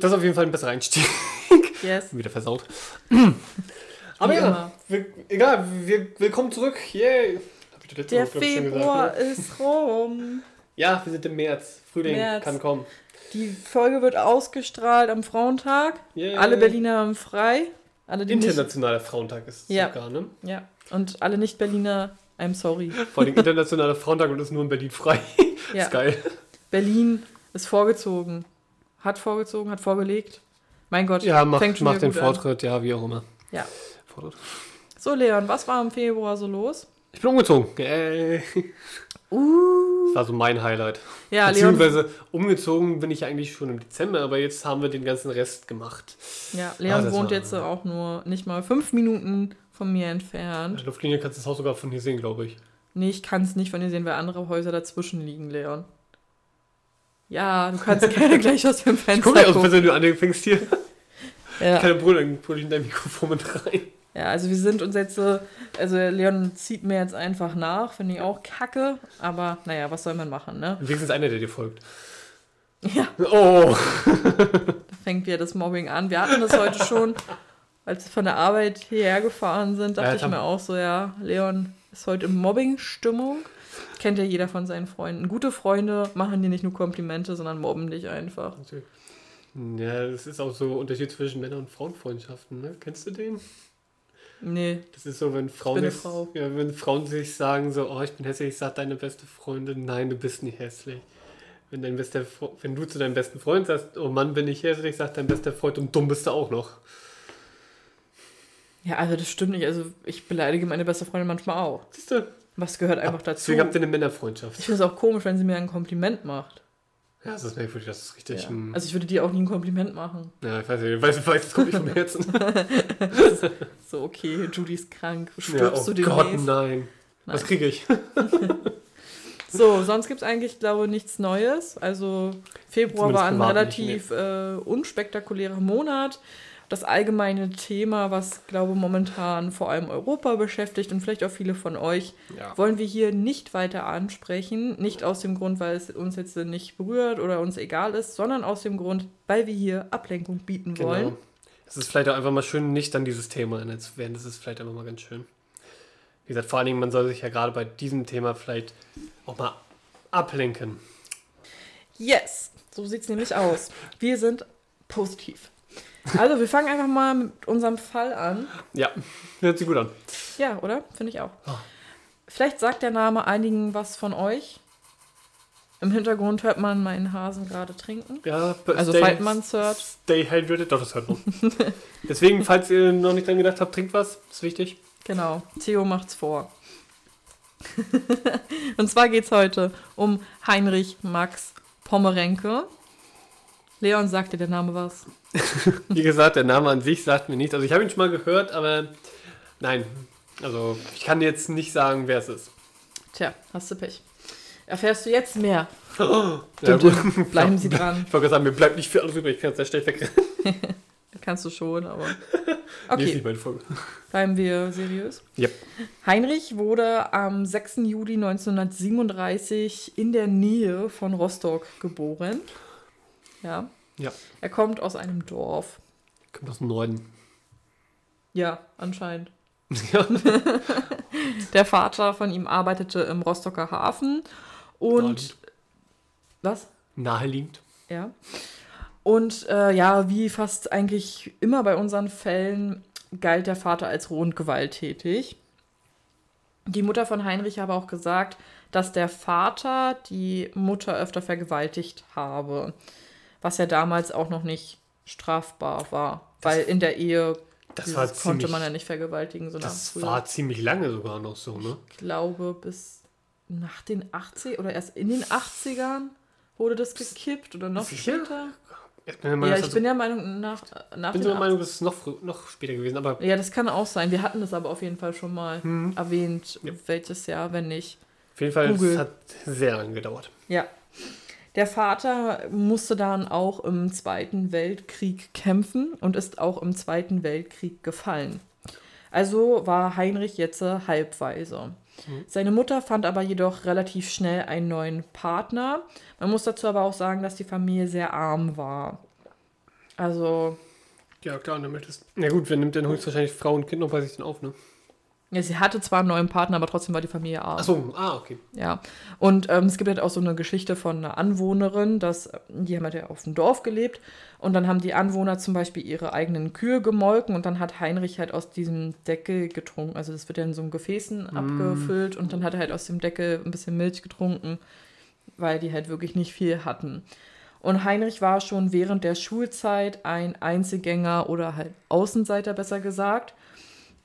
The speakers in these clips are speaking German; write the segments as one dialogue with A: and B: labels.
A: Das ist auf jeden Fall ein besserer Einstieg.
B: Yes.
A: Wieder versaut. Aber ja,
B: immer.
A: wir, egal, wir, willkommen zurück. Yay. Letzte
B: Der
A: Woche,
B: Februar
A: gesagt, ne?
B: ist rum.
A: Ja, wir sind im März. Frühling
B: März.
A: kann kommen.
B: Die Folge wird ausgestrahlt am Frauentag.
A: Yay.
B: Alle Berliner haben frei. Alle, die nicht,
A: Internationaler Frauentag ist es
B: Ja.
A: sogar, ne?
B: ja. Und alle Nicht-Berliner, I'm sorry.
A: Vor allem Internationaler Frauentag und ist nur in Berlin frei.
B: Ja.
A: Ist geil.
B: Berlin ist vorgezogen. Hat vorgezogen, hat vorgelegt. Mein Gott,
A: Ja, mach,
B: fängt schon
A: mach
B: wieder
A: den
B: gut an.
A: Vortritt, ja, wie auch immer.
B: Ja.
A: Vortritt.
B: So, Leon, was war im Februar so los?
A: Ich bin umgezogen. Yay.
B: Uh.
A: Das war so mein Highlight.
B: Ja, Leon.
A: Beziehungsweise umgezogen bin ich eigentlich schon im Dezember, aber jetzt haben wir den ganzen Rest gemacht.
B: Ja,
A: Ah,
B: Leon
A: das
B: wohnt
A: war-
B: jetzt auch nur nicht mal fünf Minuten von mir
A: In
B: entfernt.
A: der Luftlinie kannst du das Haus sogar von hier sehen, glaube ich.
B: Nee, ich kann es nicht von dir sehen, weil andere Häuser dazwischen liegen, Leon. Ja, du kannst gerne gleich aus dem Fenster
A: Guck mal, aus
B: gucken.
A: wenn du anfängst hier.
B: Ja.
A: Keine Brille, dann pull ich in dein Mikrofon mit rein.
B: ja, also wir sind uns jetzt, äh, also Leon zieht mir jetzt einfach nach, finde ich auch kacke, aber naja, was soll man machen, ne?
A: Wenigstens einer, der dir folgt.
B: Ja,
A: Oh,
B: da fängt wieder das Mobbing an. Wir hatten das heute schon, als wir von der Arbeit hierher gefahren sind, dachte
A: Ja,
B: ich mir auch so, ja, Leon ist heute in Mobbing-Stimmung. Kennt ja jeder von seinen Freunden. Gute Freunde machen dir nicht nur Komplimente, sondern mobben dich einfach.
A: Ja, das ist auch so Unterschied zwischen Männer- und Frauenfreundschaften, ne? Kennst du den?
B: Nee,
A: Das ist so, wenn Frauen, sich-
B: Frau.
A: Ja, wenn Frauen sich sagen so, oh, ich bin hässlich, sagt deine beste Freundin, nein, du bist nicht hässlich. Wenn, dein bester, wenn du zu deinem besten Freund sagst, oh Mann, bin ich hässlich, sagt dein bester Freund, und dumm bist du auch noch.
B: Ja, also das stimmt nicht. Also ich beleidige meine beste Freundin manchmal auch.
A: Siehst du?
B: Was gehört einfach dazu?
A: Deswegen habt ihr eine Männerfreundschaft.
B: Ich finde es auch komisch, wenn sie mir ein Kompliment macht.
A: Ja, das ist merkwürdig, das ist richtig.
B: Ja. Also ich würde dir auch nie ein Kompliment machen.
A: Ja, ich weiß nicht, ich weiß, ich weiß das kommt nicht vom Herzen.
B: So, okay, Judy ist krank.
A: ja,
B: Stirbst
A: oh
B: du
A: Gott,
B: demnächst?
A: nein. Was
B: Nein.
A: kriege ich?
B: So, sonst gibt es eigentlich, glaube ich, nichts Neues. Also Februar
A: Zumindest
B: war ein relativ äh, unspektakulärer Monat. Das allgemeine Thema, was, glaube ich, momentan vor allem Europa beschäftigt und vielleicht auch viele von euch,
A: Ja.
B: wollen wir hier nicht weiter ansprechen. Nicht aus dem Grund, weil es uns jetzt nicht berührt oder uns egal ist, sondern aus dem Grund, weil wir hier Ablenkung bieten wollen.
A: Genau. Es ist vielleicht auch einfach mal schön, nicht an dieses Thema erinnert zu werden. Das ist vielleicht einfach mal ganz schön. Wie gesagt, vor allen Dingen, man soll sich ja gerade bei diesem Thema vielleicht auch mal ablenken.
B: Yes, so sieht es nämlich aus. Wir sind positiv. Also, wir fangen einfach mal mit unserem Fall an.
A: Ja, hört sich gut an.
B: Ja, oder? Finde ich auch. Vielleicht sagt der Name einigen was von euch. Im Hintergrund hört man meinen Hasen gerade trinken.
A: Ja,
B: Also,
A: stay,
B: falls man es hört.
A: Stay hydrated, doch, das hört man. Deswegen, falls ihr noch nicht dran gedacht habt, trinkt was, ist wichtig.
B: Genau, Theo macht's vor. Und zwar geht's heute um Heinrich Max Pommerenke. Leon sagte der Name was.
A: Wie gesagt, der Name an sich sagt mir nichts. Also ich habe ihn schon mal gehört, aber nein. Also ich kann jetzt nicht sagen, wer es ist.
B: Tja, hast du Pech. Erfährst du jetzt mehr?
A: Ja, gut.
B: dum. Bleiben Sie dran.
A: Ich wollte sagen, mir bleibt nicht viel alles übrig. Ich kann jetzt sehr schnell wegrennen.
B: Kannst du schon, aber. Okay, bleiben wir seriös.
A: Yep.
B: Heinrich wurde am 6. Juli 1937 in der Nähe von Rostock geboren. Ja.
A: Ja.
B: Er kommt aus einem Dorf.
A: Kommt aus dem Norden.
B: Ja, anscheinend.
A: Ja.
B: Der Vater von ihm arbeitete im Rostocker Hafen und
A: Naheliegend.
B: was?
A: Naheliegend.
B: Ja. Und äh, ja, wie fast eigentlich immer bei unseren Fällen galt der Vater als roh und gewalttätig. Die Mutter von Heinrich habe auch gesagt, dass der Vater die Mutter öfter vergewaltigt habe, was ja damals auch noch nicht strafbar war, weil in der Ehe
A: Das
B: konnte
A: ziemlich,
B: man ja nicht vergewaltigen, so
A: das
B: früher.
A: war ziemlich lange sogar noch so, ne?
B: Ich glaube, bis nach den 80 oder erst in den 80ern wurde das gekippt oder noch
A: Sicher?
B: später.
A: Ich bin der Meinung,
B: Ja, ich
A: das-
B: bin der Meinung, nach, nach
A: bin so der Meinung,
B: 80ern.
A: dass es noch, noch später gewesen aber
B: Ja, das kann auch sein. Wir hatten das aber auf jeden Fall schon mal
A: hm,
B: erwähnt,
A: Ja.
B: welches Jahr, wenn nicht.
A: auf jeden Fall, es hat sehr lange gedauert.
B: Ja. Der Vater musste dann auch im Zweiten Weltkrieg kämpfen und ist auch im Zweiten Weltkrieg gefallen. Also war Heinrich jetzt halbweise.
A: Mhm.
B: Seine Mutter fand aber jedoch relativ schnell einen neuen Partner. Man muss dazu aber auch sagen, dass die Familie sehr arm war. Also,
A: Ja, klar, und dann möchtest Na gut, wer nimmt denn höchstwahrscheinlich Frau und Kind noch bei sich denn auf, ne?
B: Ja, sie hatte zwar einen neuen Partner, aber trotzdem war die Familie arm.
A: Achso, ah, okay.
B: Ja, und ähm, es gibt halt auch so eine Geschichte von einer Anwohnerin, dass äh, die haben halt ja auf dem Dorf gelebt und dann haben die Anwohner zum Beispiel ihre eigenen Kühe gemolken und dann hat Heinrich halt aus diesem Deckel getrunken. Also das wird ja in so einem Gefäßen abgefüllt und dann hat er halt aus dem Deckel ein bisschen Milch getrunken, weil die halt wirklich nicht viel hatten. Und Heinrich war schon während der Schulzeit ein Einzelgänger oder halt Außenseiter, besser gesagt.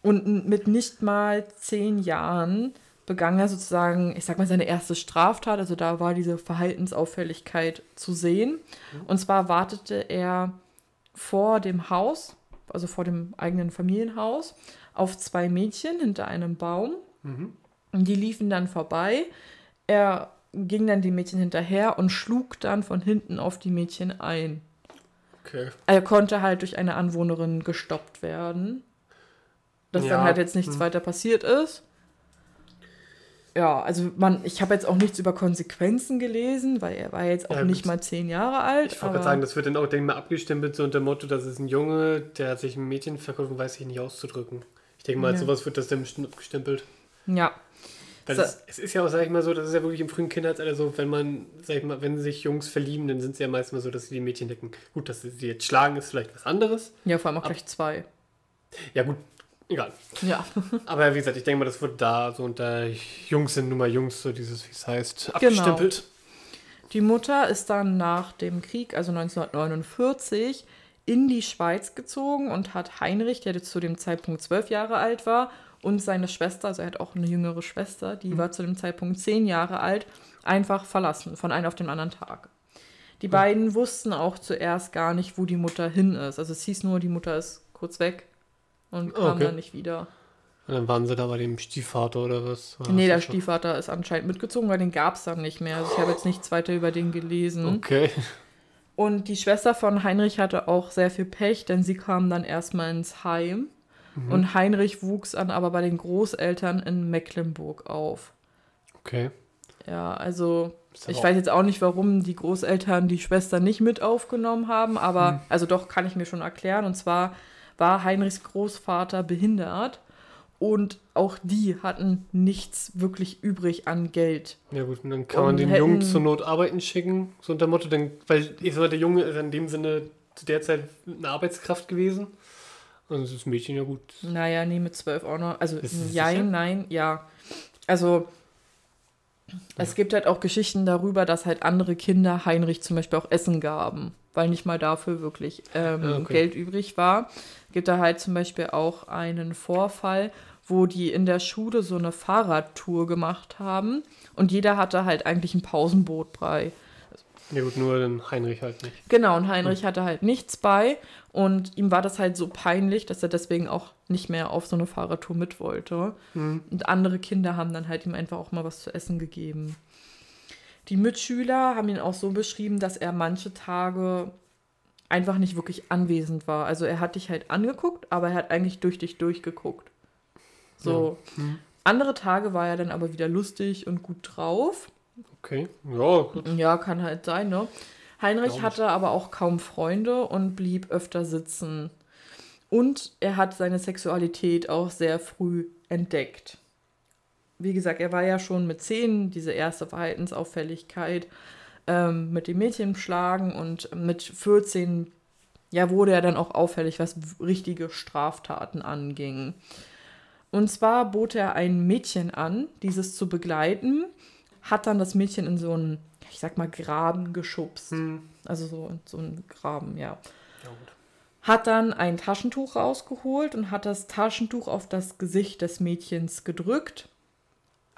B: Und mit nicht mal zehn Jahren begann er sozusagen, ich sag mal, seine erste Straftat. Also da war diese Verhaltensauffälligkeit zu sehen. Und zwar wartete er vor dem Haus, also vor dem eigenen Familienhaus, auf zwei Mädchen hinter einem Baum.
A: Mhm.
B: Und die liefen dann vorbei. Er ging dann die Mädchen hinterher und schlug dann von hinten auf die Mädchen ein.
A: Okay.
B: Er konnte halt durch eine Anwohnerin gestoppt werden. Dass
A: Ja,
B: dann halt jetzt nichts
A: hm.
B: weiter passiert ist. Ja, also man, ich habe jetzt auch nichts über Konsequenzen gelesen, weil er war jetzt auch
A: Ja,
B: nicht mal zehn Jahre alt.
A: Ich wollte gerade sagen, das wird dann auch, denke ich mal, abgestempelt so unter dem Motto, das ist ein Junge, der hat sich ein Mädchen verkauft und weiß sich nicht auszudrücken. Ich denke mal,
B: Ja.
A: sowas wird das dann bestimmt abgestempelt.
B: ja,
A: Weil
B: So.
A: es, es ist ja auch, sag ich mal so, das ist ja wirklich im frühen Kindheitsalter so, wenn man, sag ich mal, wenn sich Jungs verlieben, dann sind sie ja meistens mal so, dass sie die Mädchen decken. Gut, dass sie sie jetzt schlagen, ist vielleicht was anderes.
B: ja, vor allem auch
A: Ab-
B: gleich zwei.
A: Ja, gut, egal.
B: Ja.
A: Aber wie gesagt, ich denke mal, das wird da so unter Jungs sind nun mal Jungs, so dieses, wie es heißt,
B: Genau.
A: abgestempelt.
B: Die Mutter ist dann nach dem Krieg, also 1949, in die Schweiz gezogen und hat Heinrich, der zu dem Zeitpunkt zwölf Jahre alt war, und seine Schwester, also er hat auch eine jüngere Schwester, die war zu dem Zeitpunkt zehn Jahre alt, einfach verlassen, von einem auf den anderen Tag. Die beiden wussten auch zuerst gar nicht, wo die Mutter hin ist. Also es hieß nur, die Mutter ist kurz weg und kam
A: Okay.
B: dann nicht wieder.
A: Und dann waren sie da bei dem Stiefvater oder was? War
B: Nee, der
A: schon?
B: Stiefvater ist anscheinend mitgezogen, weil den gab es dann nicht mehr. Also ich habe jetzt nichts weiter über den gelesen.
A: Okay.
B: Und die Schwester von Heinrich hatte auch sehr viel Pech, denn sie kam dann erstmal ins Heim.
A: Mhm.
B: Und Heinrich wuchs dann aber bei den Großeltern in Mecklenburg auf.
A: Okay.
B: Ja, also ich weiß jetzt auch nicht, warum die Großeltern die Schwester nicht mit aufgenommen haben, aber
A: Hm.
B: also doch kann ich mir schon erklären. Und zwar war Heinrichs Großvater behindert und auch die hatten nichts wirklich übrig an Geld.
A: Ja gut, und dann kann
B: Und
A: man den
B: hätten-
A: Jungen zur Not arbeiten schicken, so unter dem Motto, denn, weil ich sag mal, der Junge ist in dem Sinne zu der Zeit eine Arbeitskraft gewesen. Und das Mädchen ja gut.
B: Naja, nee, mit zwölf auch noch. Also,
A: sicher?
B: nein, ja. Also, es gibt halt auch Geschichten darüber, dass halt andere Kinder Heinrich zum Beispiel auch Essen gaben, weil nicht mal dafür wirklich ähm,
A: Ah, okay.
B: Geld übrig war. Gibt da halt zum Beispiel auch einen Vorfall, wo die in der Schule so eine Fahrradtour gemacht haben und jeder hatte halt eigentlich ein Pausenbrotbrei.
A: Ja gut, nur den Heinrich halt nicht.
B: Genau, und Heinrich hatte halt nichts bei und ihm war das halt so peinlich, dass er deswegen auch nicht mehr auf so eine Fahrradtour mit wollte.
A: Mhm.
B: Und andere Kinder haben dann halt ihm einfach auch mal was zu essen gegeben. Die Mitschüler haben ihn auch so beschrieben, dass er manche Tage einfach nicht wirklich anwesend war. Also er hat dich halt angeguckt, aber er hat eigentlich durch dich durchgeguckt. So.
A: Mhm.
B: Andere Tage war er dann aber wieder lustig und gut drauf.
A: Okay. Ja, gut.
B: Ja, kann halt sein, ne? Heinrich hatte aber auch kaum Freunde und blieb öfter sitzen. Und er hat seine Sexualität auch sehr früh entdeckt. Wie gesagt, er war ja schon mit zehn, diese erste Verhaltensauffälligkeit ähm, mit dem Mädchen schlagen und mit 14 ja, wurde er dann auch auffällig, was richtige Straftaten anging. Und zwar bot er ein Mädchen an, dieses zu begleiten, hat dann das Mädchen in so einen, ich sag mal, Graben geschubst.
A: Hm.
B: Also so, so einen Graben, ja.
A: Ja, gut.
B: Hat dann ein Taschentuch rausgeholt und hat das Taschentuch auf das Gesicht des Mädchens gedrückt.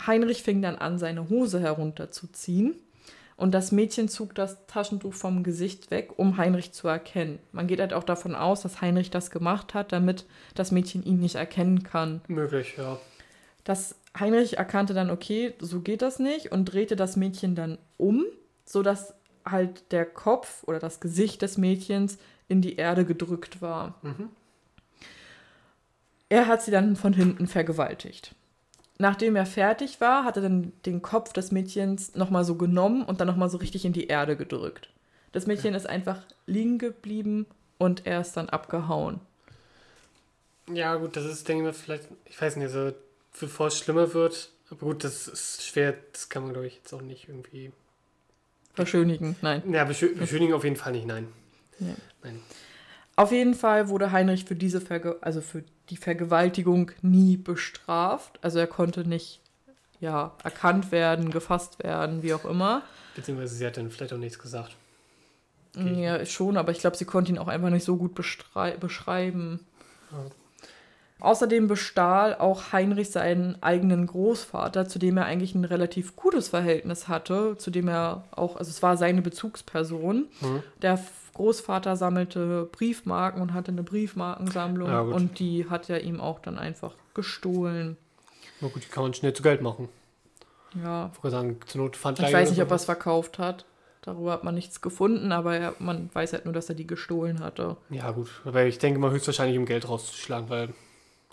B: Heinrich fing dann an, seine Hose herunterzuziehen. Und das Mädchen zog das Taschentuch vom Gesicht weg, um Heinrich zu erkennen. Man geht halt auch davon aus, dass Heinrich das gemacht hat, damit das Mädchen ihn nicht erkennen kann.
A: Möglich, ja.
B: Das Heinrich erkannte dann, okay, so geht das nicht und drehte das Mädchen dann um, sodass halt der Kopf oder das Gesicht des Mädchens in die Erde gedrückt war.
A: Mhm.
B: Er hat sie dann von hinten vergewaltigt. Nachdem er fertig war, hat er dann den Kopf des Mädchens nochmal so genommen und dann nochmal so richtig in die Erde gedrückt. Das Mädchen ist einfach liegen geblieben und er ist dann abgehauen.
A: Ja, gut, das ist, denke ich mal, vielleicht, ich weiß nicht, so, bevor es schlimmer wird, aber gut, das ist schwer, das kann man, glaube ich, jetzt auch nicht irgendwie.
B: Verschönigen, nein.
A: Ja, beschö beschönigen auf jeden Fall nicht, nein.
B: Nee.
A: Nein.
B: Auf jeden Fall wurde Heinrich für diese Verge also für die Vergewaltigung nie bestraft. Also er konnte nicht ja, erkannt werden, gefasst werden, wie auch immer.
A: Beziehungsweise sie hat dann vielleicht auch nichts gesagt.
B: Ja, schon, aber ich glaube, sie konnte ihn auch einfach nicht so gut beschreiben.
A: Ja.
B: Außerdem bestahl auch Heinrich seinen eigenen Großvater, zu dem er eigentlich ein relativ gutes Verhältnis hatte, zu dem er auch, also es war seine Bezugsperson.
A: Mhm.
B: Der Großvater sammelte Briefmarken und hatte eine Briefmarkensammlung
A: Ja,
B: und die hat er ihm auch dann einfach gestohlen.
A: Na gut, die kann man schnell zu Geld machen.
B: Ja,
A: Ich sagen, zur Not fand
B: ich weiß nicht, ob er es verkauft hat. Darüber hat man nichts gefunden, aber er, man weiß halt nur, dass er die gestohlen hatte.
A: Ja, gut. Aber ich denke mal höchstwahrscheinlich, um Geld rauszuschlagen, weil.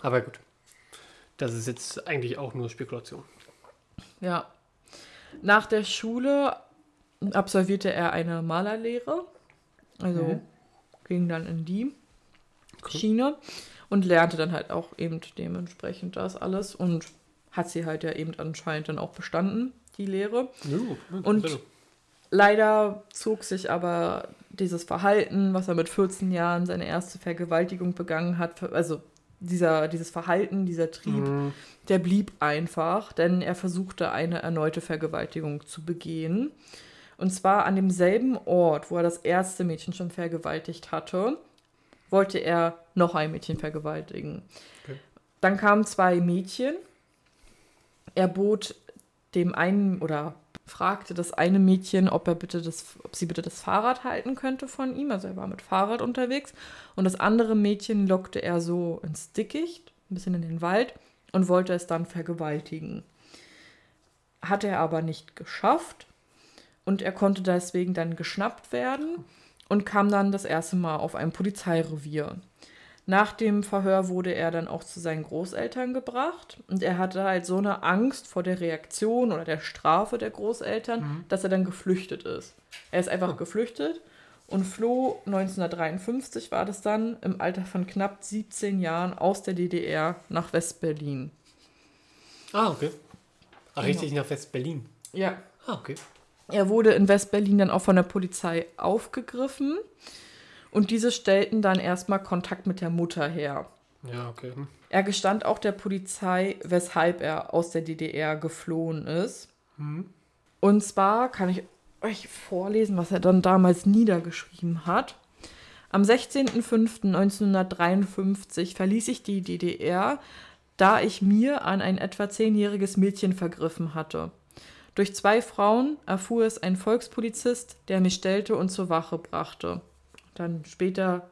A: Aber gut. Das ist jetzt eigentlich auch nur Spekulation.
B: Ja. Nach der Schule absolvierte er eine Malerlehre. Also
A: Mhm.
B: ging dann in die
A: Cool.
B: Schiene und lernte dann halt auch eben dementsprechend das alles und hat sie halt ja eben anscheinend dann auch bestanden, die Lehre.
A: Jo,
B: Und- Leider zog sich aber dieses Verhalten, was er mit 14 Jahren seine erste Vergewaltigung begangen hat, also dieser, dieses Verhalten, dieser Trieb,
A: mh,
B: der blieb einfach, denn er versuchte eine erneute Vergewaltigung zu begehen. Und zwar an demselben Ort, wo er das erste Mädchen schon vergewaltigt hatte, wollte er noch ein Mädchen vergewaltigen.
A: Okay.
B: Dann kamen zwei Mädchen. Er bot dem einen oder fragte das eine Mädchen, ob er bitte das, ob sie bitte das Fahrrad halten könnte von ihm. Also er war mit Fahrrad unterwegs. Und das andere Mädchen lockte er so ins Dickicht, ein bisschen in den Wald, und wollte es dann vergewaltigen. Hat er aber nicht geschafft und er konnte deswegen dann geschnappt werden und kam dann das erste Mal auf ein Polizeirevier. Nach dem Verhör wurde er dann auch zu seinen Großeltern gebracht und er hatte halt so eine Angst vor der Reaktion oder der Strafe der Großeltern, dass er dann geflüchtet ist. Er ist einfach geflüchtet und floh 1953 war das dann im Alter von knapp 17 Jahren aus der DDR nach West-Berlin.
A: Ah, okay. Ach,
B: Genau.
A: richtig nach West-Berlin.
B: Ja,
A: Ah, okay.
B: Er wurde in West-Berlin dann auch von der Polizei aufgegriffen und diese stellten dann erstmal Kontakt mit der Mutter her.
A: Ja, okay. Hm.
B: Er gestand auch der Polizei, weshalb er aus der DDR geflohen ist.
A: Hm.
B: Und zwar kann ich euch vorlesen, was er dann damals niedergeschrieben hat. Am 16.05.1953 verließ ich die DDR, da ich mir an ein etwa zehnjähriges Mädchen vergriffen hatte. Durch zwei Frauen erfuhr es ein Volkspolizist, der mich stellte und zur Wache brachte. Dann später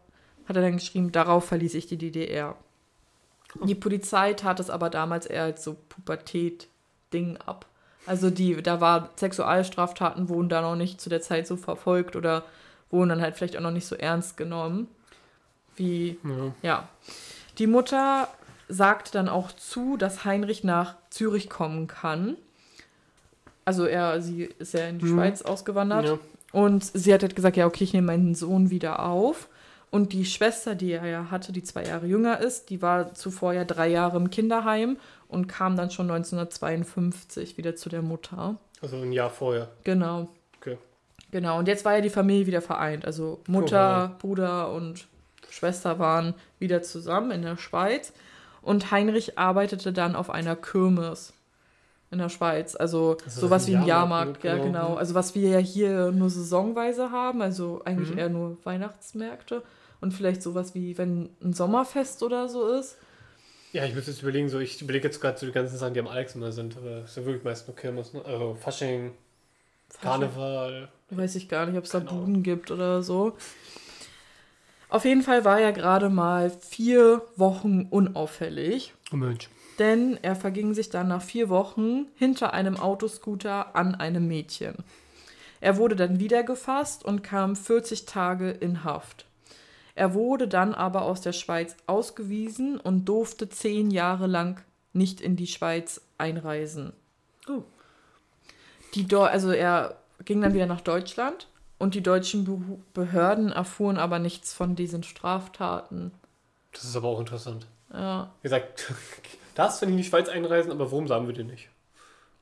B: hat er dann geschrieben, darauf verließ ich die DDR. Die Polizei tat es aber damals eher als so Pubertät-Ding ab. Also die, da war Sexualstraftaten wurden da noch nicht zu der Zeit so verfolgt oder wurden dann halt vielleicht auch noch nicht so ernst genommen. Wie,
A: Ja.
B: ja. Die Mutter sagt dann auch zu, dass Heinrich nach Zürich kommen kann. Also er, sie ist ja in die
A: Mhm.
B: Schweiz ausgewandert.
A: Ja.
B: Und sie hat halt gesagt, ja, okay, ich nehme meinen Sohn wieder auf. Und die Schwester, die er ja hatte, die zwei Jahre jünger ist, die war zuvor ja drei Jahre im Kinderheim und kam dann schon 1952 wieder zu der Mutter.
A: Also ein Jahr vorher.
B: Genau.
A: Okay.
B: Genau. Und jetzt war ja die Familie wieder vereint. Also Mutter, Bruder und Schwester waren wieder zusammen in der Schweiz. Und Heinrich arbeitete dann auf einer Kirmes in der Schweiz. Also
A: Also
B: sowas wie ein
A: Jahrmarkt,
B: ja,
A: genau.
B: genau. Also was wir ja hier nur saisonweise haben, also eigentlich
A: Mhm.
B: eher nur Weihnachtsmärkte. Und vielleicht sowas wie, wenn ein Sommerfest oder so ist.
A: Ja, ich müsste jetzt überlegen, so ich überlege jetzt gerade so die ganzen Sachen, die am Alex immer sind, aber es ja wirklich meist nur Kirmes, ne? Also Fasching, Karneval.
B: Weiß ich gar nicht, ob es da. Buden gibt oder so. Auf jeden Fall war er gerade mal vier Wochen unauffällig,
A: Oh Mensch.
B: Denn er verging sich dann nach vier Wochen hinter einem Autoscooter an einem Mädchen. Er wurde dann wieder gefasst und kam 40 Tage in Haft. Er wurde dann aber aus der Schweiz ausgewiesen und durfte zehn Jahre lang nicht in die Schweiz einreisen.
A: Oh.
B: Die Deu also er ging dann wieder nach Deutschland Und die deutschen Be Behörden erfuhren aber nichts von diesen Straftaten.
A: Das ist aber auch interessant.
B: Ja.
A: Wie gesagt, darfst du in die Schweiz einreisen, aber warum sagen wir dir nicht?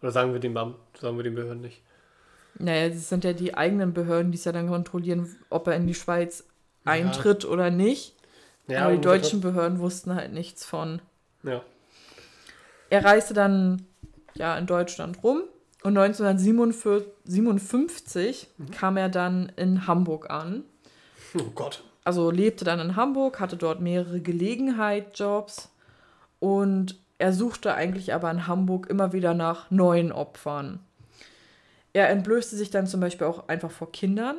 A: Oder sagen wir den Beamten, sagen wir den Behörden nicht?
B: Naja, das sind ja die eigenen Behörden, die es ja dann kontrollieren, ob er in die Schweiz eintritt oder nicht.
A: Ja,
B: Aber die deutschen Behörden wussten halt nichts von.
A: Ja.
B: Er reiste dann ja in Deutschland rum und 1957 kam er dann in Hamburg an.
A: Oh Gott.
B: Also lebte dann in Hamburg, hatte dort mehrere Gelegenheitsjobs und er suchte eigentlich aber in Hamburg immer wieder nach neuen Opfern. Er entblößte sich dann zum Beispiel auch einfach vor Kindern.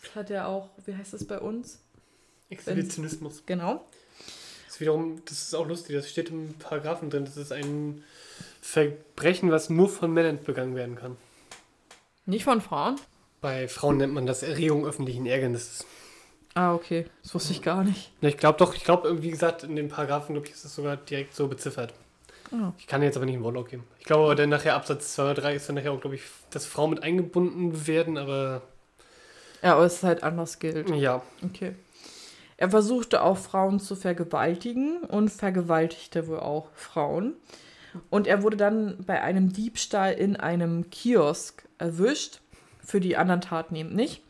B: Das hat er auch, wie heißt das bei uns?
A: Exhibitionismus.
B: Genau.
A: Das ist wiederum, das ist auch lustig, das steht im Paragraphen drin. Das ist ein Verbrechen, was nur von Männern begangen werden kann.
B: Nicht von Frauen?
A: Bei Frauen nennt man das Erregung öffentlichen Ärgernisses.
B: Ah, okay. Das wusste ich gar nicht.
A: Ich glaube doch, ich glaube, wie gesagt, in den Paragraphen, glaube ich, ist das sogar direkt so beziffert.
B: Ah.
A: Ich kann jetzt aber nicht einen Wortlaut geben. Ich glaube, aber dann nachher Absatz 2 oder 3 ist dann nachher auch, glaube ich, dass Frauen mit eingebunden werden, aber
B: Ja, aber es halt anders gilt.
A: ja.
B: Okay. Er versuchte auch Frauen zu vergewaltigen und vergewaltigte wohl auch Frauen. Und er wurde dann bei einem Diebstahl in einem Kiosk erwischt, für die anderen Taten eben nicht,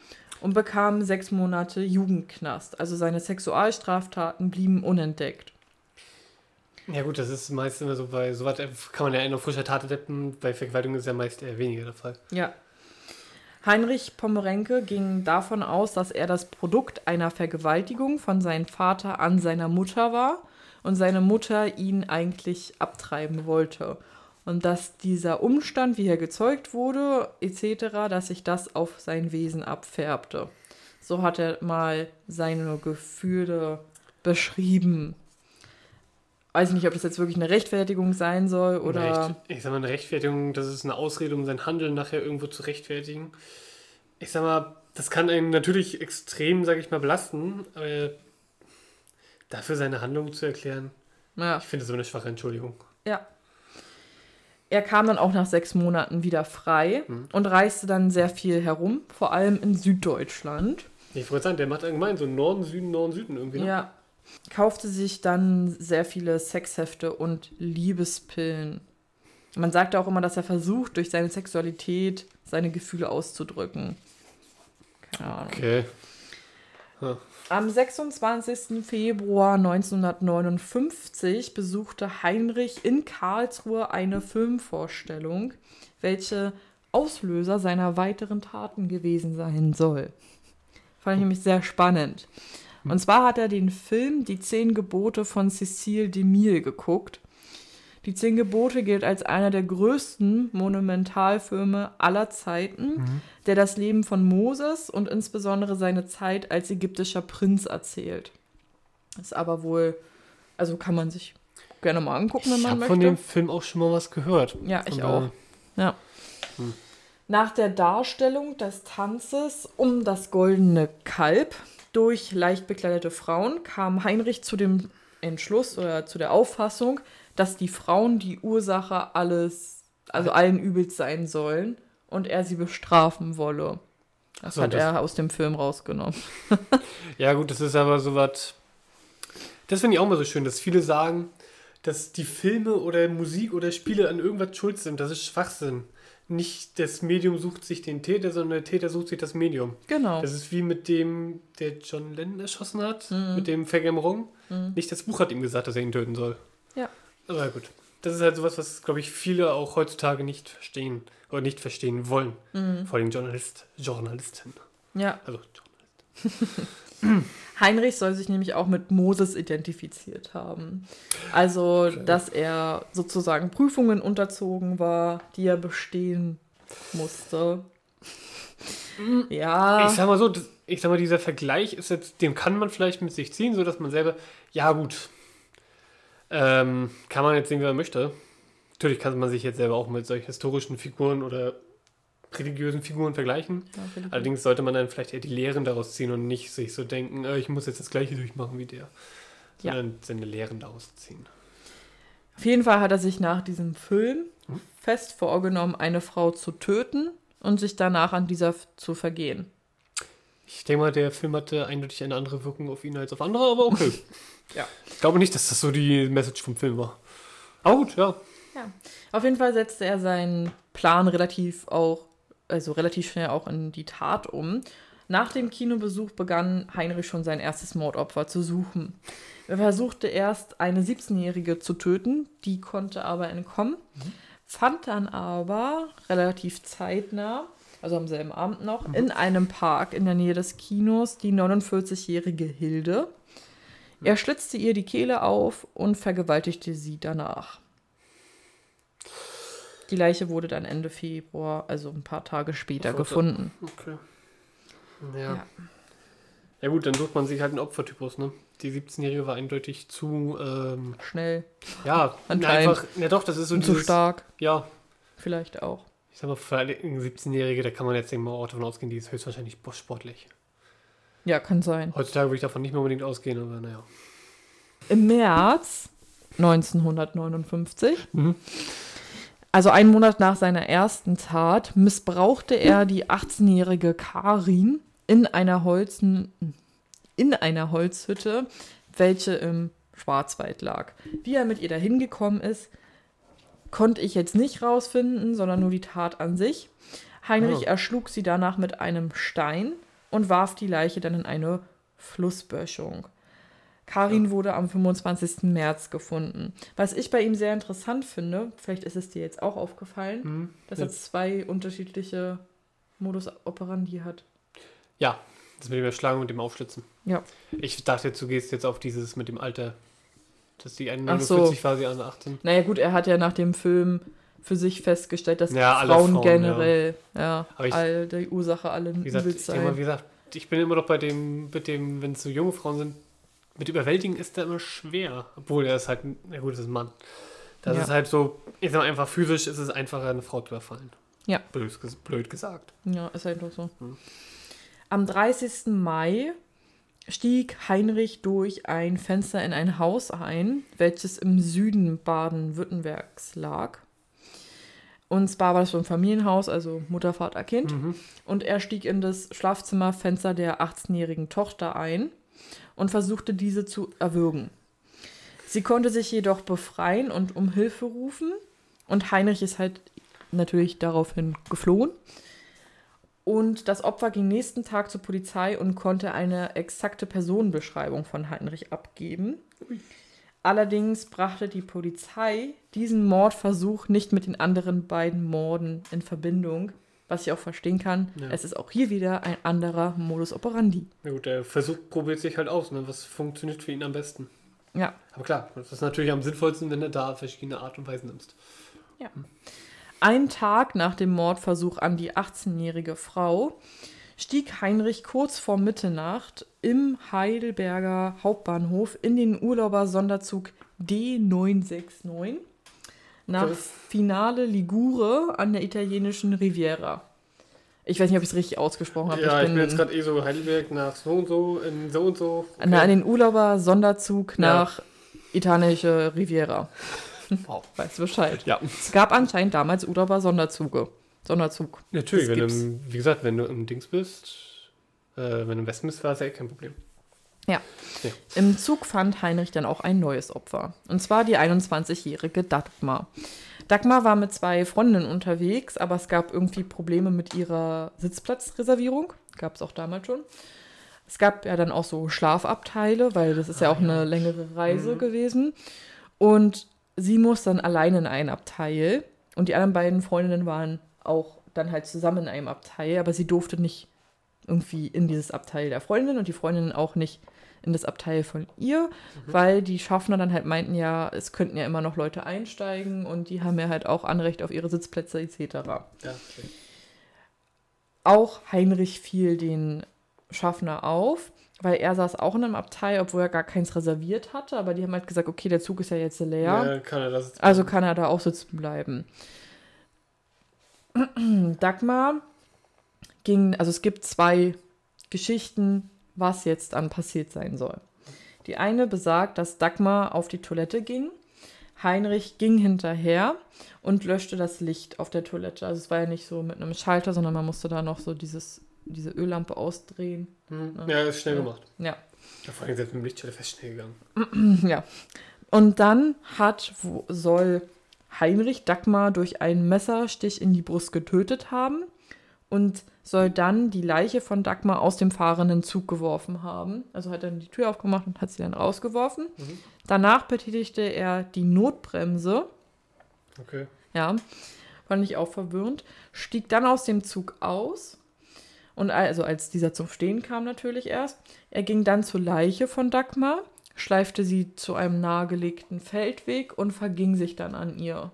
B: und bekam sechs Monate Jugendknast. Also seine Sexualstraftaten blieben unentdeckt.
A: Ja gut, das ist meist immer so, bei sowas kann man ja noch frischer Tat entdecken, bei Vergewaltigung ist ja meist eher weniger der Fall.
B: Ja. Heinrich Pommerenke ging davon aus, dass er das Produkt einer Vergewaltigung von seinem Vater an seiner Mutter war und seine Mutter ihn eigentlich abtreiben wollte. Und dass dieser Umstand, wie er gezeugt wurde, etc., dass sich das auf sein Wesen abfärbte. So hat er mal seine Gefühle beschrieben. Weiß nicht, ob das jetzt wirklich eine Rechtfertigung sein soll oder.
A: Recht, ich sag mal, eine Rechtfertigung, das ist eine Ausrede, um sein Handeln nachher irgendwo zu rechtfertigen. Ich sag mal, das kann einen natürlich extrem, sag ich mal, belasten, aber dafür seine Handlung zu erklären,
B: Ja.
A: ich finde so eine schwache Entschuldigung.
B: Ja. Er kam dann auch nach sechs Monaten wieder frei und reiste dann sehr viel herum, vor allem in Süddeutschland.
A: Ich wollte sagen, der macht allgemein so Norden, Süden, Norden, Süden irgendwie. Ne?
B: Ja. Kaufte sich dann sehr viele Sexhefte und Liebespillen. Man sagt auch immer, dass er versucht, durch seine Sexualität seine Gefühle auszudrücken. Keine Ahnung.
A: Okay.
B: Am 26. Februar 1959 besuchte Heinrich in Karlsruhe eine Filmvorstellung, welche Auslöser seiner weiteren Taten gewesen sein soll. Fand ich nämlich sehr spannend. Und zwar hat er den Film Die Zehn Gebote von Cécile DeMille geguckt. Die Zehn Gebote gilt als einer der größten Monumentalfilme aller Zeiten, der das Leben von Moses und insbesondere seine Zeit als ägyptischer Prinz erzählt. Ist aber wohl, also kann man sich gerne mal angucken, wenn
A: Ich
B: man
A: habe
B: möchte.
A: von dem Film auch schon mal was gehört.
B: ja, ich auch. Ja. Nach der Darstellung des Tanzes um das goldene Kalb durch leicht bekleidete Frauen kam Heinrich zu dem Entschluss oder zu der Auffassung, dass die Frauen die Ursache alles, also allen Übels sein sollen und er sie bestrafen wolle. Das
A: So,
B: hat
A: das-
B: er aus dem Film rausgenommen.
A: Ja, gut, das ist aber so was. Das finde ich auch mal so schön, dass viele sagen, dass die Filme oder Musik oder Spiele an irgendwas schuld sind. Das ist Schwachsinn. Nicht das Medium sucht sich den Täter, sondern der Täter sucht sich das Medium.
B: Genau.
A: Das ist wie mit dem, der John Lennon erschossen hat, mit dem Vergämmerung. Nicht das Buch hat ihm gesagt, dass er ihn töten soll.
B: Ja.
A: Aber gut. Das ist halt sowas, was, glaube ich, viele auch heutzutage nicht verstehen oder nicht verstehen wollen. Vor allem Journalist, Journalisten.
B: Ja.
A: Also,
B: Heinrich soll sich nämlich auch mit Moses identifiziert haben. Also, dass er sozusagen Prüfungen unterzogen war, die er bestehen musste. Ja.
A: Ich sag mal so, ich sag mal, dieser Vergleich ist jetzt, den kann man vielleicht mit sich ziehen, so dass man selber, ja gut, ähm, kann man jetzt sehen, wie man möchte. Natürlich kann man sich jetzt selber auch mit solchen historischen Figuren oder religiösen Figuren vergleichen. Allerdings sollte man dann vielleicht eher die Lehren daraus ziehen und nicht sich so denken, äh, ich muss jetzt das Gleiche durchmachen wie der.
B: Ja.
A: Sondern seine Lehren daraus ziehen.
B: Auf jeden Fall hat er sich nach diesem Film fest vorgenommen, eine Frau zu töten und sich danach an dieser zu vergehen.
A: Ich denke mal, der Film hatte eindeutig eine andere Wirkung auf ihn als auf andere, aber okay.
B: Ja.
A: Ich glaube nicht, dass das so die Message vom Film war. Aber gut, ja.
B: Ja. Auf jeden Fall setzte er seinen Plan relativ auch, also relativ schnell auch in die Tat um. Nach dem Kinobesuch begann Heinrich schon sein erstes Mordopfer zu suchen. Er versuchte erst eine 17-Jährige zu töten, die konnte aber entkommen, fand dann aber relativ zeitnah, also am selben Abend noch, in einem Park in der Nähe des Kinos die 49-jährige Hilde. Er schlitzte ihr die Kehle auf und vergewaltigte sie danach. Die Leiche wurde dann Ende Februar, also ein paar Tage später,
A: so,
B: gefunden.
A: Okay. Ja.
B: Ja.
A: ja. gut, dann sucht man sich halt einen Opfertypus, ne? Die 17-Jährige war eindeutig zu, ähm,
B: Schnell
A: ja, einfach, ja doch, das ist so
B: zu
A: dieses,
B: stark,
A: ja,
B: vielleicht auch.
A: Ich sag mal, für eine 17-Jährige, da kann man jetzt mal auch davon ausgehen, die ist höchstwahrscheinlich sportlich.
B: Ja, kann sein.
A: Heutzutage würde ich davon nicht mehr unbedingt ausgehen, aber naja.
B: Im März 1959,
A: Mhm.
B: also einen Monat nach seiner ersten Tat, missbrauchte er die 18-jährige Karin in einer, Holzen, in einer Holzhütte, welche im Schwarzwald lag. Wie er mit ihr dahin gekommen ist, konnte ich jetzt nicht rausfinden, sondern nur die Tat an sich. Heinrich
A: Ah.
B: erschlug sie danach mit einem Stein und warf die Leiche dann in eine Flussböschung. Karin wurde am 25. März gefunden. Was ich bei ihm sehr interessant finde, vielleicht ist es dir jetzt auch aufgefallen,
A: Mhm.
B: dass
A: Ja.
B: er zwei unterschiedliche Modus operandi hat.
A: Ja, das mit dem Erschlagen und dem Aufschlitzen.
B: Ja.
A: Ich dachte du gehst jetzt auf dieses mit dem Alter. Dass die eine
B: Ach so.
A: 49 war, die andere 18.
B: Naja, gut, er hat ja nach dem Film für sich festgestellt, dass
A: Ja,
B: Frauen,
A: Frauen,
B: generell, ja,
A: Aber ich-
B: all die Ursache allen
A: Wie gesagt,
B: Übels sein.
A: wie gesagt, ich bin immer noch bei dem, mit dem, wenn es so junge Frauen sind, mit überwältigen ist der immer schwer. Obwohl er ist halt, ein- na gut, das ist ein Mann. Das
B: Ja.
A: ist halt so, ich sag mal einfach, physisch ist es einfacher, eine Frau zu überfallen.
B: Ja.
A: Blöd, blöd gesagt.
B: Ja, ist einfach so.
A: Hm.
B: Am 30. Mai stieg Heinrich durch ein Fenster in ein Haus ein, welches im Süden Baden-Württembergs lag. Und zwar war das so ein Familienhaus, also Mutter, Vater, Kind.
A: Mhm.
B: Und er stieg in das Schlafzimmerfenster der 18-jährigen Tochter ein und versuchte diese zu erwürgen. Sie konnte sich jedoch befreien und um Hilfe rufen. Und Heinrich ist halt natürlich daraufhin geflohen. Und das Opfer ging nächsten Tag zur Polizei und konnte eine exakte Personenbeschreibung von Heinrich abgeben. Allerdings brachte die Polizei diesen Mordversuch nicht mit den anderen beiden Morden in Verbindung, was ich auch verstehen kann.
A: Ja.
B: Es ist auch hier wieder ein anderer Modus operandi.
A: Na gut, der Versuch probiert sich halt aus, ne? was funktioniert für ihn am besten.
B: Ja,
A: Aber klar, das ist natürlich am sinnvollsten, wenn du da verschiedene Art und Weisen nimmst.
B: Einen Tag nach dem Mordversuch an die 18-jährige Frau stieg Heinrich kurz vor Mitternacht im Heidelberger Hauptbahnhof in den Urlauber-Sonderzug D969 nach. Finale Ligure an der italienischen Riviera. Ich weiß nicht, ob ich es richtig ausgesprochen habe.
A: Ja, ich bin jetzt gerade eh so Heidelberg nach so und so, in so und so. Okay.
B: na, an den Urlauber-Sonderzug
A: Ja.
B: nach italienische Riviera.
A: Wow.
B: Weißt du Bescheid.
A: Ja,
B: Es gab anscheinend damals Urlauber-Sonderzüge. Sonderzug.
A: natürlich,
B: Das
A: wenn du, im- wie gesagt, wenn du im Dings bist, äh, wenn du im Westen bist, war es ja kein Problem.
B: Im Zug fand Heinrich dann auch ein neues Opfer. Und zwar die 21-jährige Dagmar. Dagmar war mit zwei Freundinnen unterwegs, aber es gab irgendwie Probleme mit ihrer Sitzplatzreservierung. Gab es auch damals schon. Es gab ja dann auch so Schlafabteile, weil das ist ja
A: Ah,
B: auch
A: ja.
B: eine längere Reise
A: Mhm.
B: gewesen. Und sie muss dann allein in ein Abteil. Und die anderen beiden Freundinnen waren auch dann halt zusammen in einem Abteil, aber sie durfte nicht irgendwie in dieses Abteil der Freundin und die Freundinnen auch nicht in das Abteil von ihr, weil die Schaffner dann halt meinten, ja, es könnten ja immer noch Leute einsteigen und die haben ja halt auch Anrecht auf ihre Sitzplätze etc.
A: Ja, okay.
B: Auch Heinrich fiel den Schaffner auf, weil er saß auch in einem Abteil, obwohl er gar keins reserviert hatte, aber die haben halt gesagt, okay, der Zug ist ja jetzt leer.
A: Ja, kann
B: Also kann er da auch sitzen bleiben. Dagmar ging, also es gibt zwei Geschichten, was jetzt dann passiert sein soll. Die eine besagt, dass Dagmar auf die Toilette ging, Heinrich ging hinterher und löschte das Licht auf der Toilette. Also es war ja nicht so mit einem Schalter, sondern man musste da noch so dieses, diese Öllampe ausdrehen.
A: Hm. Ja, ist schnell
B: Ja.
A: gemacht.
B: Ja.
A: Ja, vor allem selbst mit dem Lichtschalter fest schnell gegangen.
B: Ja. Und dann hat, wo, soll Heinrich Dagmar durch einen Messerstich in die Brust getötet haben und soll dann die Leiche von Dagmar aus dem fahrenden Zug geworfen haben. Also hat er dann die Tür aufgemacht und hat sie dann rausgeworfen.
A: Mhm.
B: Danach betätigte er die Notbremse.
A: Okay.
B: Ja, fand ich auch verwirrend. Stieg dann aus dem Zug aus. Und also als dieser zum Stehen kam natürlich erst. Er ging dann zur Leiche von Dagmar, schleifte sie zu einem nahegelegten Feldweg und verging sich dann an ihr.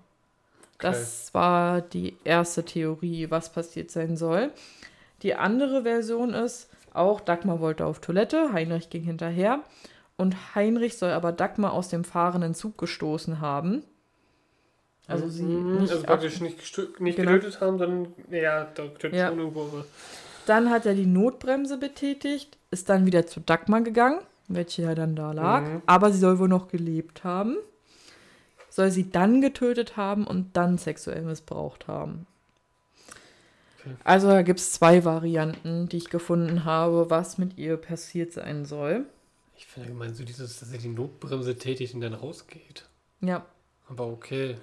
B: Das war die erste Theorie, was passiert sein soll. Die andere Version ist, auch Dagmar wollte auf Toilette, Heinrich ging hinterher und Heinrich soll aber Dagmar aus dem fahrenden Zug gestoßen haben. Also sie
A: Mhm,
B: nicht
A: also praktisch nicht, nicht
B: Genau.
A: getötet haben, dann, ja, da tötet
B: Ja.
A: schon irgendwo.
B: Dann hat er die Notbremse betätigt, ist dann wieder zu Dagmar gegangen, welche ja dann da lag.
A: Mhm.
B: Aber sie soll wohl noch gelebt haben. Soll sie dann getötet haben und dann sexuell missbraucht haben.
A: Okay.
B: Also da gibt es zwei Varianten, die ich gefunden habe, was mit ihr passiert sein soll.
A: ich finde allgemein so dieses, dass er die Notbremse tätigt und dann rausgeht.
B: Ja.
A: Aber okay.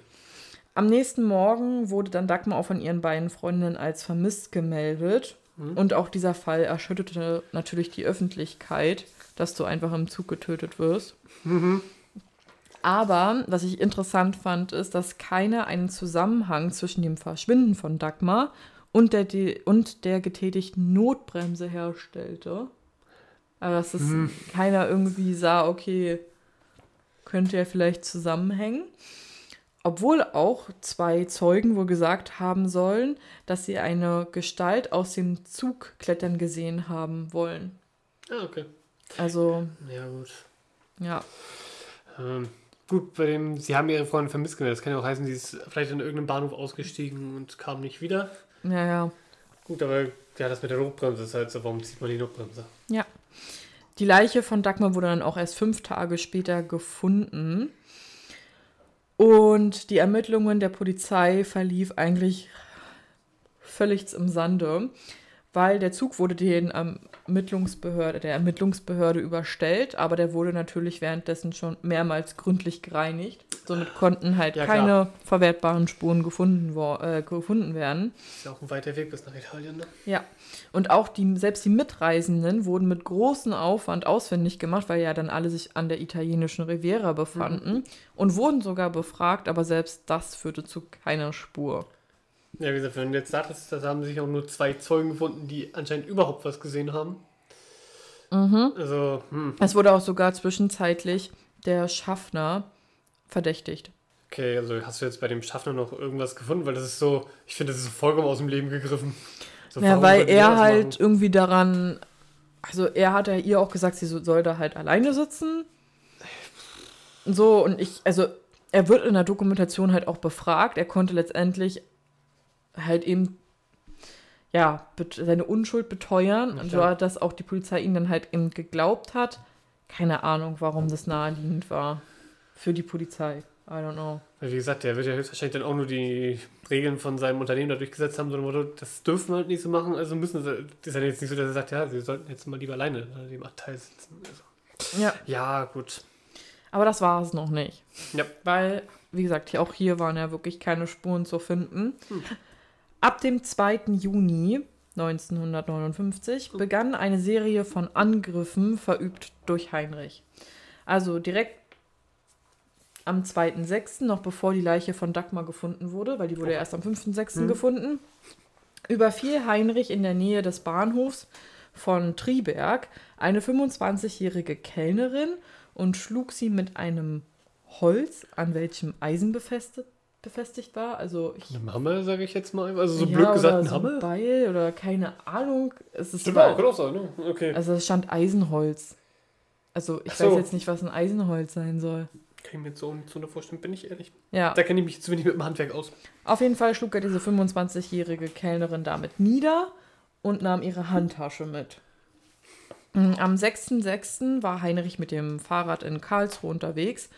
B: Am nächsten Morgen wurde dann Dagmar auch von ihren beiden Freundinnen als vermisst gemeldet.
A: Mhm.
B: Und auch dieser Fall erschütterte natürlich die Öffentlichkeit, dass du einfach im Zug getötet wirst.
A: Mhm.
B: Aber was ich interessant fand, ist, dass keiner einen Zusammenhang zwischen dem Verschwinden von Dagmar und der, und der getätigten Notbremse herstellte. Also dass es
A: Hm.
B: keiner irgendwie sah, okay, könnte ja vielleicht zusammenhängen. Obwohl auch zwei Zeugen wohl gesagt haben sollen, dass sie eine Gestalt aus dem Zug klettern gesehen haben wollen.
A: Ah, okay.
B: Also,
A: Ja, gut.
B: ja.
A: Ähm, gut, bei dem, sie haben ihre Freundin vermisst gemeldet. Das kann ja auch heißen, sie ist vielleicht in irgendeinem Bahnhof ausgestiegen und kam nicht wieder.
B: Ja, ja.
A: Gut, aber ja, das mit der Notbremse ist halt so, warum zieht man die Notbremse?
B: Ja. Die Leiche von Dagmar wurde dann auch erst fünf Tage später gefunden. Und die Ermittlungen der Polizei verlief eigentlich völlig im Sande, weil der Zug wurde den Ermittlungsbehörde, der Ermittlungsbehörde überstellt, aber der wurde natürlich währenddessen schon mehrmals gründlich gereinigt. Somit konnten halt
A: Ja,
B: keine
A: klar.
B: verwertbaren Spuren gefunden, äh, gefunden werden.
A: Ist ja auch ein weiter Weg bis nach Italien, ne?
B: Ja, und auch die, selbst die Mitreisenden wurden mit großem Aufwand ausfindig gemacht, weil ja dann alle sich an der italienischen Riviera befanden und wurden sogar befragt, aber selbst das führte zu keiner Spur.
A: Ja, wie gesagt, wenn du jetzt sagtest, da haben sich auch nur zwei Zeugen gefunden, die anscheinend überhaupt was gesehen haben. Also, hm,
B: Es wurde auch sogar zwischenzeitlich der Schaffner verdächtigt.
A: okay, also hast du jetzt bei dem Schaffner noch irgendwas gefunden? Weil das ist so, ich finde, das ist so vollkommen aus dem Leben gegriffen. So,
B: Ja, weil er halt
A: machen?
B: irgendwie daran, also er hat ja ihr auch gesagt, sie so- soll da halt alleine sitzen. So, und ich, also er wird in der Dokumentation halt auch befragt. Er konnte letztendlich halt eben, ja, seine Unschuld beteuern.
A: Ja,
B: und so hat das auch die Polizei ihm dann halt eben geglaubt hat. Keine Ahnung, warum das naheliegend war für die Polizei. I don't know.
A: Wie gesagt, der wird ja höchstwahrscheinlich dann auch nur die Regeln von seinem Unternehmen da durchgesetzt haben, so ein Motto, das dürfen wir halt nicht so machen, also müssen sie. Ist ja jetzt nicht so, dass er sagt, ja, sie sollten jetzt mal lieber alleine an dem Abteil sitzen. Also,
B: Ja,
A: ja, gut.
B: aber das war es noch nicht.
A: Ja.
B: Weil, wie gesagt, auch hier waren ja wirklich keine Spuren zu finden. Ab dem 2. Juni 1959 begann eine Serie von Angriffen verübt durch Heinrich. Also direkt am 2.6., noch bevor die Leiche von Dagmar gefunden wurde, weil die wurde ja erst am 5.6.
A: Mhm.
B: gefunden, überfiel Heinrich in der Nähe des Bahnhofs von Triberg eine 25-jährige Kellnerin und schlug sie mit einem Holz, an welchem Eisen befestigt, befestigt war. Also ich
A: Eine Hammer, sage ich jetzt mal. Also so
B: ja,
A: blöd gesagt, ein
B: so ein
A: Hammer.
B: Beil oder keine Ahnung. Es ist
A: Stimmt auch, kann auch sein, ne? Okay.
B: also es stand Eisenholz. Also ich
A: so.
B: weiß jetzt nicht, was ein Eisenholz sein soll.
A: Kann ich mir jetzt so nicht so vorstellen, bin ich ehrlich.
B: Ja,
A: Da kenne ich mich zu wenig mit dem Handwerk aus.
B: auf jeden Fall schlug er diese 25-jährige Kellnerin damit nieder und nahm ihre Handtasche mit. Mm, Am 6.6. war Heinrich mit dem Fahrrad in Karlsruhe unterwegs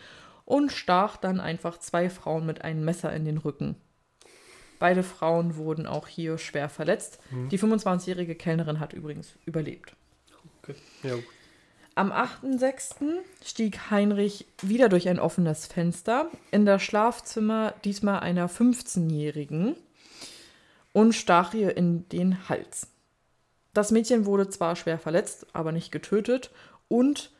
B: und stach dann einfach zwei Frauen mit einem Messer in den Rücken. Beide Frauen wurden auch hier schwer verletzt.
A: Mhm.
B: Die 25-jährige Kellnerin hat übrigens überlebt.
A: Okay. Ja, gut.
B: Am 8.6. stieg Heinrich wieder durch ein offenes Fenster in das Schlafzimmer diesmal einer 15-Jährigen und stach ihr in den Hals. Das Mädchen wurde zwar schwer verletzt, aber nicht getötet und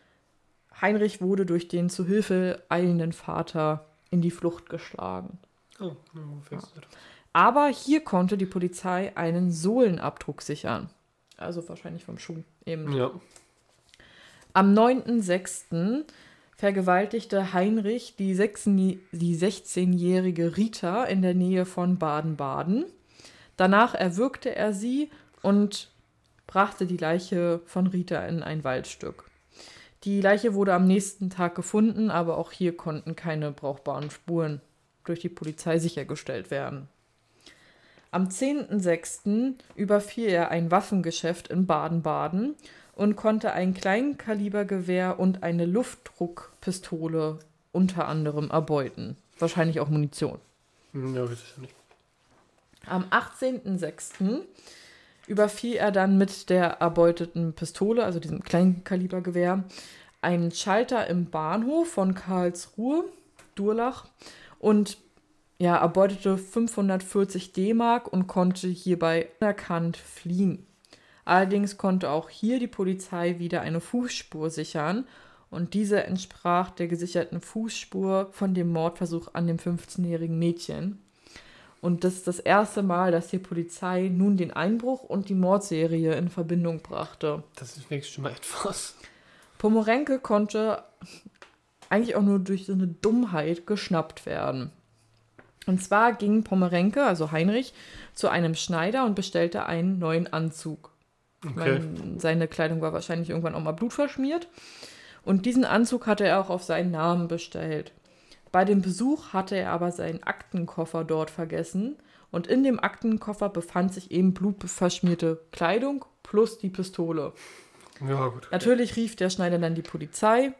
B: Heinrich wurde durch den zu Hilfe eilenden Vater in die Flucht geschlagen.
A: Oh, das?
B: Aber hier konnte die Polizei einen Sohlenabdruck sichern. Also wahrscheinlich vom Schuh eben.
A: Ja.
B: Am 9.6. vergewaltigte Heinrich die, die 16-jährige Rita in der Nähe von Baden-Baden. Danach erwürgte er sie und brachte die Leiche von Rita in ein Waldstück. Die Leiche wurde am nächsten Tag gefunden, aber auch hier konnten keine brauchbaren Spuren durch die Polizei sichergestellt werden. Am 10.06. überfiel er ein Waffengeschäft in Baden-Baden und konnte ein Kleinkalibergewehr und eine Luftdruckpistole unter anderem erbeuten. Wahrscheinlich auch Munition.
A: Hm, Ja, weiß ich nicht.
B: Am 18.06. überfiel er dann mit der erbeuteten Pistole, also diesem Kleinkalibergewehr, einen Schalter im Bahnhof von Karlsruhe, Durlach, und ja, erbeutete 540 D-Mark und konnte hierbei unerkannt fliehen. Allerdings konnte auch hier die Polizei wieder eine Fußspur sichern und diese entsprach der gesicherten Fußspur von dem Mordversuch an dem 15-jährigen Mädchen. Und das ist das erste Mal, dass die Polizei nun den Einbruch und die Mordserie in Verbindung brachte.
A: Das ist wenigstens schon mal etwas.
B: Pomorenke konnte eigentlich auch nur durch so eine Dummheit geschnappt werden. Und zwar ging Pomorenke, also Heinrich, zu einem Schneider und bestellte einen neuen Anzug.
A: Okay.
B: meine, seine Kleidung war wahrscheinlich irgendwann auch mal blutverschmiert. Und diesen Anzug hatte er auch auf seinen Namen bestellt. Bei dem Besuch hatte er aber seinen Aktenkoffer dort vergessen. Und in dem Aktenkoffer befand sich eben blutverschmierte Kleidung plus die Pistole.
A: Ja, gut.
B: Natürlich rief der Schneider dann die Polizei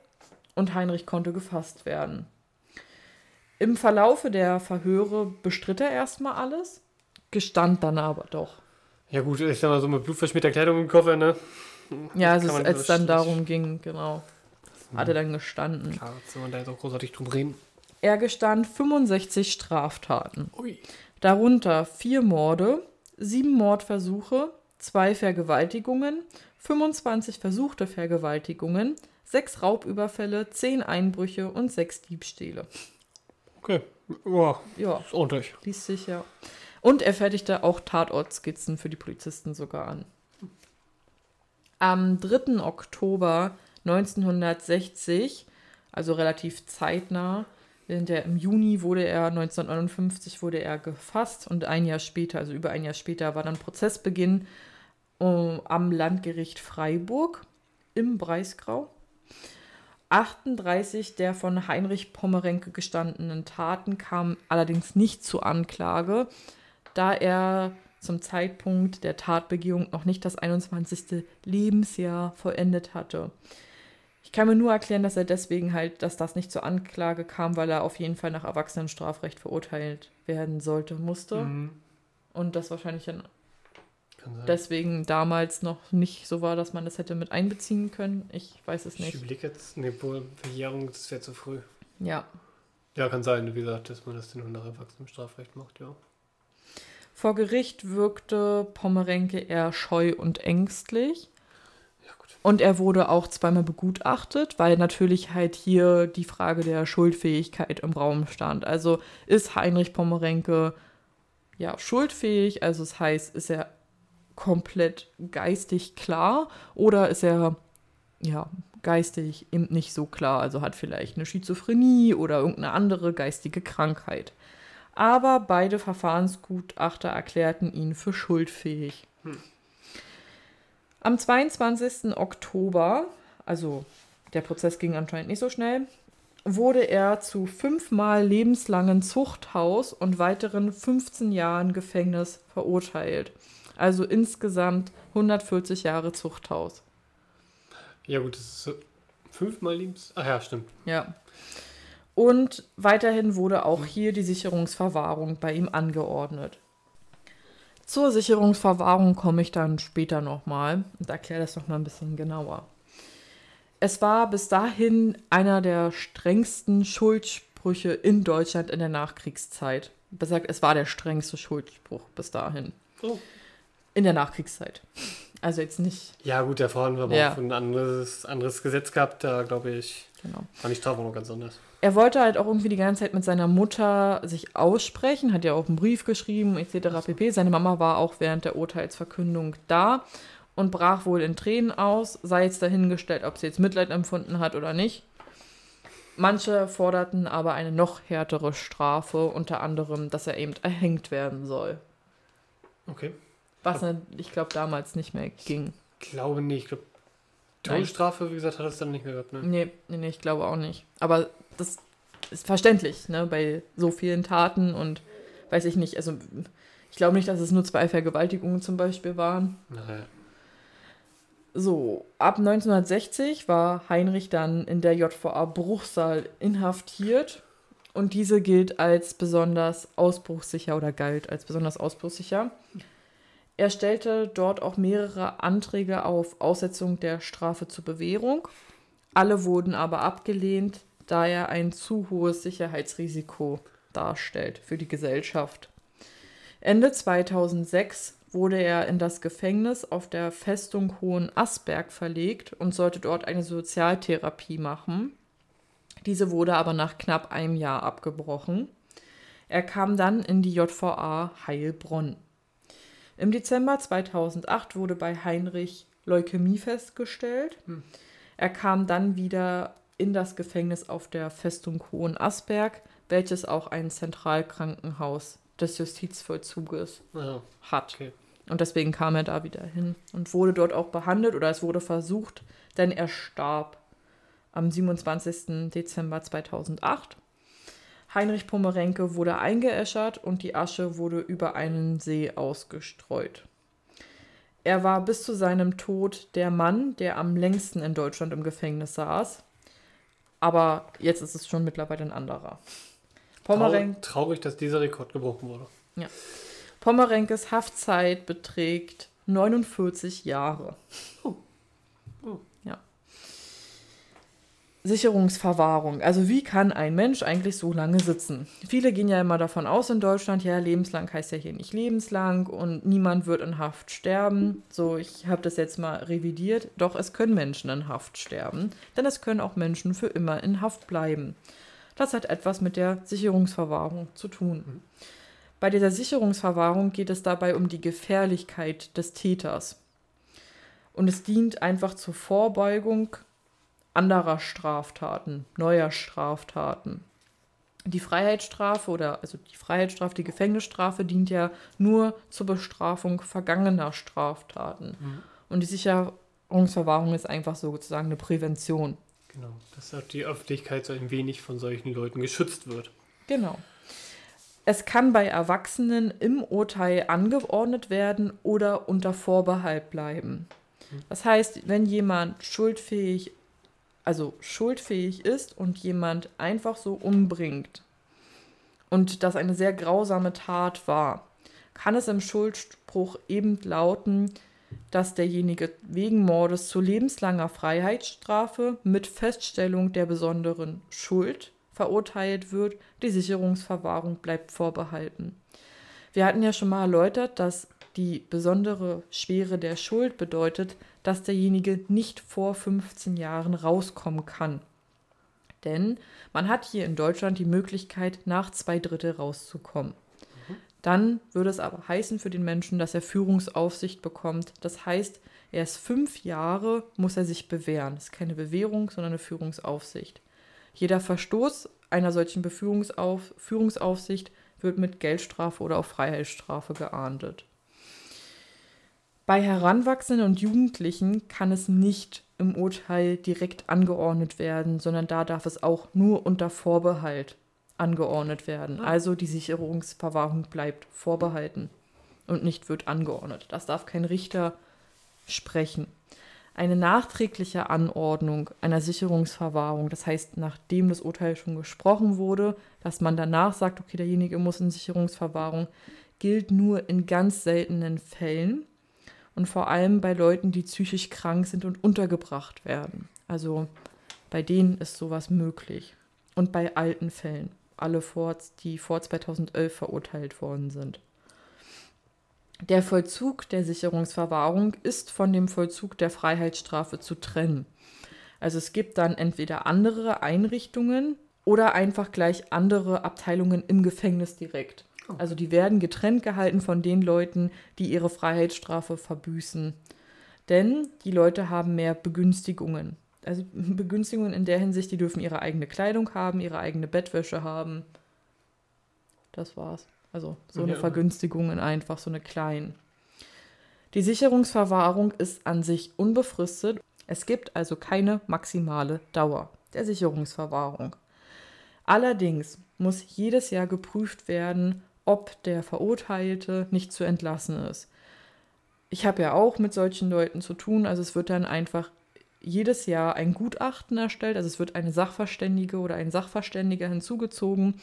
B: und Heinrich konnte gefasst werden. Im Verlaufe der Verhöre bestritt er erstmal alles, gestand dann aber doch.
A: Ja, gut, ich sag mal so mit blutverschmierter Kleidung im Koffer, ne?
B: Ja, also als es dann darum ging, genau, hat er dann gestanden.
A: Klar, jetzt soll man da jetzt auch großartig drum reden.
B: Er gestand 65 Straftaten,
A: Ui.
B: darunter vier Morde, sieben Mordversuche, zwei Vergewaltigungen, 25 versuchte Vergewaltigungen, sechs Raubüberfälle, zehn Einbrüche und sechs Diebstähle.
A: Okay. Wow,
B: Ja,
A: ist ordentlich.
B: liest sich ja. Und er fertigte auch Tatortskizzen für die Polizisten sogar an. Am 3. Oktober 1960, also relativ zeitnah, der, im Juni wurde er, 1959 wurde er gefasst und ein Jahr später, also über ein Jahr später, war dann Prozessbeginn äh, am Landgericht Freiburg im Breisgau. 38 der von Heinrich Pommerenke gestandenen Taten kamen allerdings nicht zur Anklage, da er zum Zeitpunkt der Tatbegehung noch nicht das 21. Lebensjahr vollendet hatte. Ich kann mir nur erklären, dass er deswegen halt, dass das nicht zur Anklage kam, weil er auf jeden Fall nach Erwachsenenstrafrecht verurteilt werden sollte, musste.
A: Mhm.
B: Und das wahrscheinlich dann deswegen damals noch nicht so war, dass man das hätte mit einbeziehen können. Ich weiß es
A: ich
B: nicht.
A: überlege jetzt, ne, Verjährung, das wäre zu früh.
B: Ja.
A: Ja, kann sein, wie gesagt, dass man das dann nach erwachsenem Strafrecht macht, ja.
B: Vor Gericht wirkte Pommerenke eher scheu und ängstlich.
A: Ja, gut.
B: Und er wurde auch zweimal begutachtet, weil natürlich halt hier die Frage der Schuldfähigkeit im Raum stand. Also ist Heinrich Pommerenke ja schuldfähig, also das heißt, ist er komplett geistig klar oder ist er ja geistig eben nicht so klar, also hat vielleicht eine Schizophrenie oder irgendeine andere geistige Krankheit. Aber beide Verfahrensgutachter erklärten ihn für schuldfähig. Am 22. Oktober, also der Prozess ging anscheinend nicht so schnell, wurde er zu fünfmal lebenslangen Zuchthaus und weiteren 15 Jahren Gefängnis verurteilt. Also insgesamt 140 Jahre Zuchthaus.
A: Ja, gut, das ist fünfmal Lebens. Ach ja, stimmt.
B: Ja. Und weiterhin wurde auch hier die Sicherungsverwahrung bei ihm angeordnet. Zur Sicherungsverwahrung komme ich dann später nochmal und erkläre das nochmal ein bisschen genauer. Es war bis dahin einer der strengsten Schuldsprüche in Deutschland in der Nachkriegszeit. Besagt, es war der strengste Schuldspruch bis dahin.
A: Oh.
B: In der Nachkriegszeit. Also jetzt nicht.
A: Ja, gut, haben wir aber
B: Ja.
A: auch ein anderes, anderes Gesetz gehabt, da glaube ich,
B: Genau.
A: war die Strafe noch ganz anders.
B: Er wollte halt auch irgendwie die ganze Zeit mit seiner Mutter sich aussprechen, hat ja auch einen Brief geschrieben, etc. pp. Seine Mama war auch während der Urteilsverkündung da und brach wohl in Tränen aus, sei jetzt dahingestellt, ob sie jetzt Mitleid empfunden hat oder nicht. Manche forderten aber eine noch härtere Strafe, unter anderem, dass er eben erhängt werden soll.
A: Okay.
B: Was ne- ich glaube damals nicht mehr ging.
A: Glaube nicht. Ich glaube,
B: Nein.
A: Todesstrafe, wie gesagt, hat es dann nicht mehr gehabt, ne?
B: Nee, nee, nee, ich glaube auch nicht. Aber das ist verständlich, ne, bei so vielen Taten und weiß ich nicht, also ich glaube nicht, dass es nur zwei Vergewaltigungen zum Beispiel waren.
A: Naja.
B: So, ab 1960 war Heinrich dann in der JVA Bruchsal inhaftiert und diese gilt als besonders ausbruchssicher oder galt als besonders ausbruchssicher. Er stellte dort auch mehrere Anträge auf Aussetzung der Strafe zur Bewährung. Alle wurden aber abgelehnt, da er ein zu hohes Sicherheitsrisiko darstellt für die Gesellschaft. Ende 2006 wurde er in das Gefängnis auf der Festung Hohen Asberg verlegt und sollte dort eine Sozialtherapie machen. Diese wurde aber nach knapp einem Jahr abgebrochen. Er kam dann in die JVA Heilbronn. Im Dezember 2008 wurde bei Heinrich Leukämie festgestellt. Er kam dann wieder in das Gefängnis auf der Festung Hohen Asberg, welches auch ein Zentralkrankenhaus des Justizvollzuges
A: Ja,
B: hat.
A: okay.
B: Und deswegen kam er da wieder hin und wurde dort auch behandelt oder es wurde versucht, denn er starb am 27. Dezember 2008. Heinrich Pommerenke wurde eingeäschert und die Asche wurde über einen See ausgestreut. Er war bis zu seinem Tod der Mann, der am längsten in Deutschland im Gefängnis saß. Aber jetzt ist es schon mittlerweile ein anderer. Pommerenke.
A: Trau traurig, dass dieser Rekord gebrochen wurde.
B: Pommerenkes Haftzeit beträgt 49 Jahre.
A: Oh.
B: Ja. Sicherungsverwahrung. Also wie kann ein Mensch eigentlich so lange sitzen? Viele gehen ja immer davon aus in Deutschland, ja, lebenslang heißt ja hier nicht lebenslang und niemand wird in Haft sterben. So, ich habe das jetzt mal revidiert. Doch es können Menschen in Haft sterben, denn es können auch Menschen für immer in Haft bleiben. Das hat etwas mit der Sicherungsverwahrung zu tun. Bei dieser Sicherungsverwahrung geht es dabei um die Gefährlichkeit des Täters. Und es dient einfach zur Vorbeugung anderer Straftaten, neuer Straftaten. Die Freiheitsstrafe oder also die Freiheitsstrafe, die Gefängnisstrafe dient ja nur zur Bestrafung vergangener Straftaten. Und die Sicherungsverwahrung ist einfach sozusagen eine Prävention.
A: Genau. Dass auch die Öffentlichkeit so ein wenig von solchen Leuten geschützt wird.
B: Genau. Es kann bei Erwachsenen im Urteil angeordnet werden oder unter Vorbehalt bleiben. Das heißt, wenn jemand schuldfähig, also schuldfähig ist und jemand einfach so umbringt. Und das eine sehr grausame Tat war, kann es im Schuldspruch eben lauten, dass derjenige wegen Mordes zu lebenslanger Freiheitsstrafe mit Feststellung der besonderen Schuld verurteilt wird, die Sicherungsverwahrung bleibt vorbehalten. Wir hatten ja schon mal erläutert, dass die besondere Schwere der Schuld bedeutet, dass derjenige nicht vor 15 Jahren rauskommen kann. Denn man hat hier in Deutschland die Möglichkeit, nach zwei Drittel rauszukommen. Dann würde es aber heißen für den Menschen, dass er Führungsaufsicht bekommt. Das heißt, erst fünf Jahre muss er sich bewähren. Das ist keine Bewährung, sondern eine Führungsaufsicht. Jeder Verstoß einer solchen Beführungsauf Führungsaufsicht wird mit Geldstrafe oder auch Freiheitsstrafe geahndet. Bei Heranwachsenden und Jugendlichen kann es nicht im Urteil direkt angeordnet werden, sondern da darf es auch nur unter Vorbehalt angeordnet werden. Also die Sicherungsverwahrung bleibt vorbehalten und nicht wird angeordnet. Das darf kein Richter sprechen. eine nachträgliche Anordnung einer Sicherungsverwahrung, das heißt, nachdem das Urteil schon gesprochen wurde, dass man danach sagt, okay, derjenige muss in Sicherungsverwahrung, gilt nur in ganz seltenen Fällen und vor allem bei Leuten, die psychisch krank sind und untergebracht werden. Also bei denen ist sowas möglich. Und bei alten Fällen, alle vor, die vor 2011 verurteilt worden sind. Der Vollzug der Sicherungsverwahrung ist von dem Vollzug der Freiheitsstrafe zu trennen. Also es gibt dann entweder andere Einrichtungen oder einfach gleich andere Abteilungen im Gefängnis direkt. Also die werden getrennt gehalten von den Leuten, die ihre Freiheitsstrafe verbüßen. Denn die Leute haben mehr Begünstigungen. Also Begünstigungen in der Hinsicht, die dürfen ihre eigene Kleidung haben, ihre eigene Bettwäsche haben. Das war's. Also so eine
A: Ja.
B: Vergünstigungen einfach, so eine kleinen. Die Sicherungsverwahrung ist an sich unbefristet. Es gibt also keine maximale Dauer der Sicherungsverwahrung. Allerdings muss jedes Jahr geprüft werden, ob der Verurteilte nicht zu entlassen ist. Ich habe ja auch mit solchen Leuten zu tun, also es wird dann einfach jedes Jahr ein Gutachten erstellt, also es wird eine Sachverständige oder ein Sachverständiger hinzugezogen,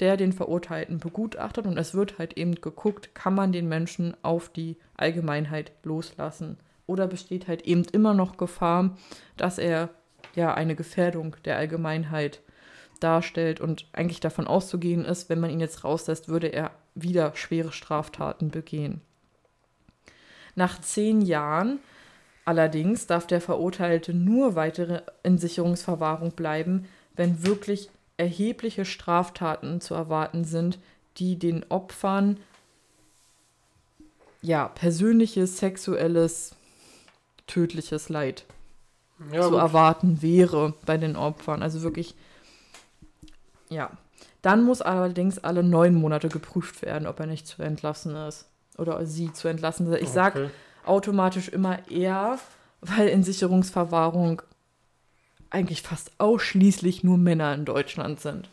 B: der den Verurteilten begutachtet. Und es wird halt eben geguckt, kann man den Menschen auf die Allgemeinheit loslassen? Oder besteht halt eben immer noch Gefahr, dass er ja eine Gefährdung der Allgemeinheit darstellt und eigentlich davon auszugehen ist, wenn man ihn jetzt rauslässt, würde er wieder schwere Straftaten begehen. Nach zehn Jahren allerdings darf der Verurteilte nur weitere in Sicherungsverwahrung bleiben, wenn wirklich erhebliche Straftaten zu erwarten sind, die den Opfern ja persönliches, sexuelles, tödliches Leid
A: Ja,
B: zu
A: gut.
B: erwarten wäre bei den Opfern. Also wirklich, ja. Dann muss allerdings alle neun Monate geprüft werden, ob er nicht zu entlassen ist. Oder sie zu entlassen ist. Ich sage
A: Okay.
B: automatisch immer eher, weil in Sicherungsverwahrung eigentlich fast ausschließlich nur Männer in Deutschland sind.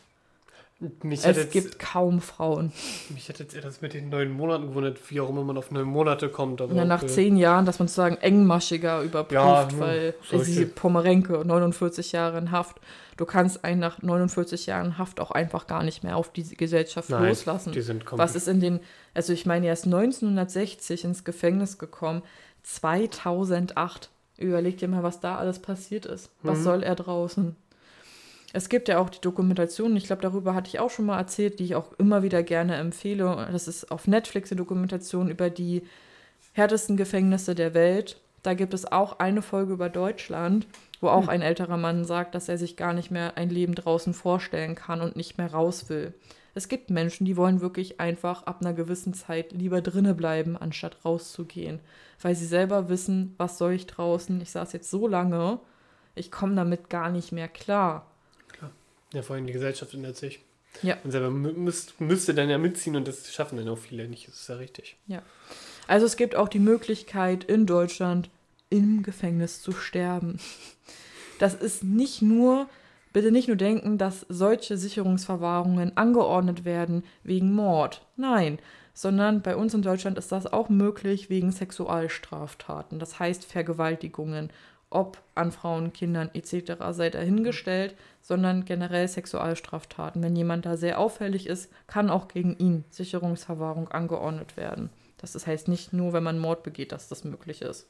A: Mich
B: Es
A: jetzt,
B: gibt kaum Frauen.
A: mich hat jetzt eher das mit den neun Monaten gewundert, wie auch immer man auf neun Monate kommt. Aber
B: Ja, nach zehn Jahren, dass man sozusagen engmaschiger überprüft,
A: Ja,
B: weil sie Pomerenke, 49 Jahre in Haft. Du kannst einen nach 49 Jahren Haft auch einfach gar nicht mehr auf die Gesellschaft
A: Nein,
B: loslassen.
A: Die sind komplett.
B: Was ist in den, also ich meine, er ist 1960 ins Gefängnis gekommen, 2008. Überleg dir mal, was da alles passiert ist. Was
A: Mhm.
B: soll er draußen? Es gibt ja auch die Dokumentation, ich glaube, darüber hatte ich auch schon mal erzählt, die ich auch immer wieder gerne empfehle. Das ist auf Netflix eine Dokumentation über die härtesten Gefängnisse der Welt. Da gibt es auch eine Folge über Deutschland, wo auch ein älterer Mann sagt, dass er sich gar nicht mehr ein Leben draußen vorstellen kann und nicht mehr raus will. Es gibt Menschen, die wollen wirklich einfach ab einer gewissen Zeit lieber drinne bleiben, anstatt rauszugehen, weil sie selber wissen, was soll ich draußen? Ich saß jetzt so lange, ich komme damit gar nicht mehr klar.
A: ja, vor allem die Gesellschaft ändert sich.
B: Ja.
A: Man selber mü müsst, müsste dann ja mitziehen und das schaffen dann auch viele nicht. Das ist ja richtig.
B: Also es gibt auch die Möglichkeit in Deutschland im Gefängnis zu sterben. Das ist nicht nur, bitte nicht nur denken, dass solche Sicherungsverwahrungen angeordnet werden wegen Mord. Nein, sondern bei uns in Deutschland ist das auch möglich wegen Sexualstraftaten. Das heißt Vergewaltigungen, ob an Frauen, Kindern etc. sei dahingestellt, sondern generell Sexualstraftaten. Wenn jemand da sehr auffällig ist, kann auch gegen ihn Sicherungsverwahrung angeordnet werden. Das heißt nicht nur, wenn man Mord begeht, dass das möglich ist.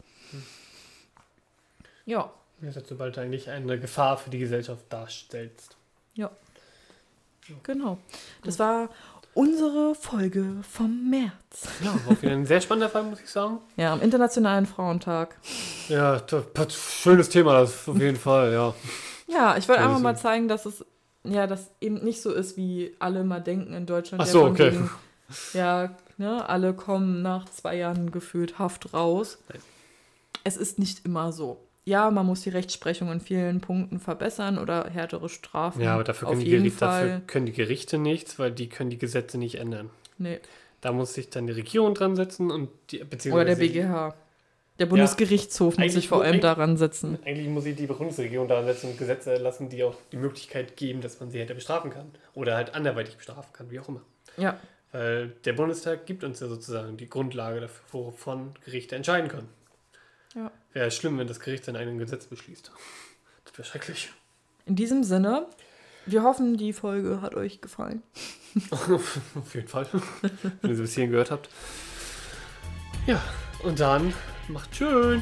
B: Ja,
A: Das ist, sobald du eigentlich eine Gefahr für die Gesellschaft darstellst.
B: genau. Das war unsere Folge vom März.
A: Ja, war wieder ein sehr spannender Fall, muss ich sagen.
B: Ja, am Internationalen Frauentag.
A: Ja, schönes Thema, das auf jeden Fall, ja.
B: Ja, ich wollte
A: Ja,
B: einfach mal zeigen, dass es ja, dass eben nicht so ist, wie alle mal denken in Deutschland.
A: Ach
B: ja,
A: so, okay.
B: wegen, ja, ne, alle kommen nach zwei Jahren gefühlt Haft raus.
A: Nein.
B: Es ist nicht immer so. Ja, man muss die Rechtsprechung in vielen Punkten verbessern oder härtere Strafen.
A: Ja, aber dafür können, die
B: jeden
A: Gerichte, dafür können die Gerichte nichts, weil die können die Gesetze nicht ändern.
B: Nee.
A: Da muss sich dann die Regierung dran setzen und die, beziehungsweise
B: Oder der BGH. Der Bundesgerichtshof muss
A: Eigentlich
B: sich vor allem daran setzen.
A: Eigentlich muss sich die Bundesregierung daran setzen und Gesetze erlassen, die auch die Möglichkeit geben, dass man sie hätte bestrafen kann. Oder halt anderweitig bestrafen kann, wie auch immer.
B: Ja,
A: Weil der Bundestag gibt uns ja sozusagen die Grundlage dafür, wovon Gerichte entscheiden können.
B: Ja.
A: Wäre schlimm, wenn das Gericht sein eigenes Gesetz beschließt. Das wäre schrecklich.
B: In diesem Sinne, wir hoffen, die Folge hat euch gefallen.
A: Auf jeden Fall. wenn ihr sie bis hierhin gehört habt. Ja, und dann macht schön.